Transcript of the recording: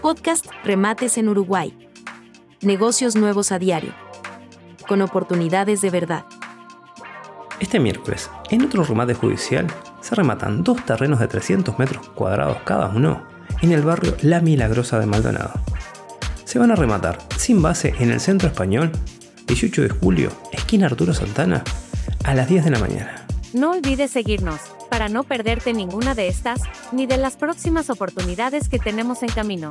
Podcast Remates en Uruguay. Negocios nuevos a diario. Con oportunidades de verdad. Este miércoles, en otro remate judicial, se rematan dos terrenos de 300 metros cuadrados cada uno en el barrio La Milagrosa de Maldonado. Se van a rematar sin base en el centro español, 18 de julio, esquina Arturo Santana, a las 10 de la mañana. No olvides seguirnos para no perderte ninguna de estas ni de las próximas oportunidades que tenemos en camino.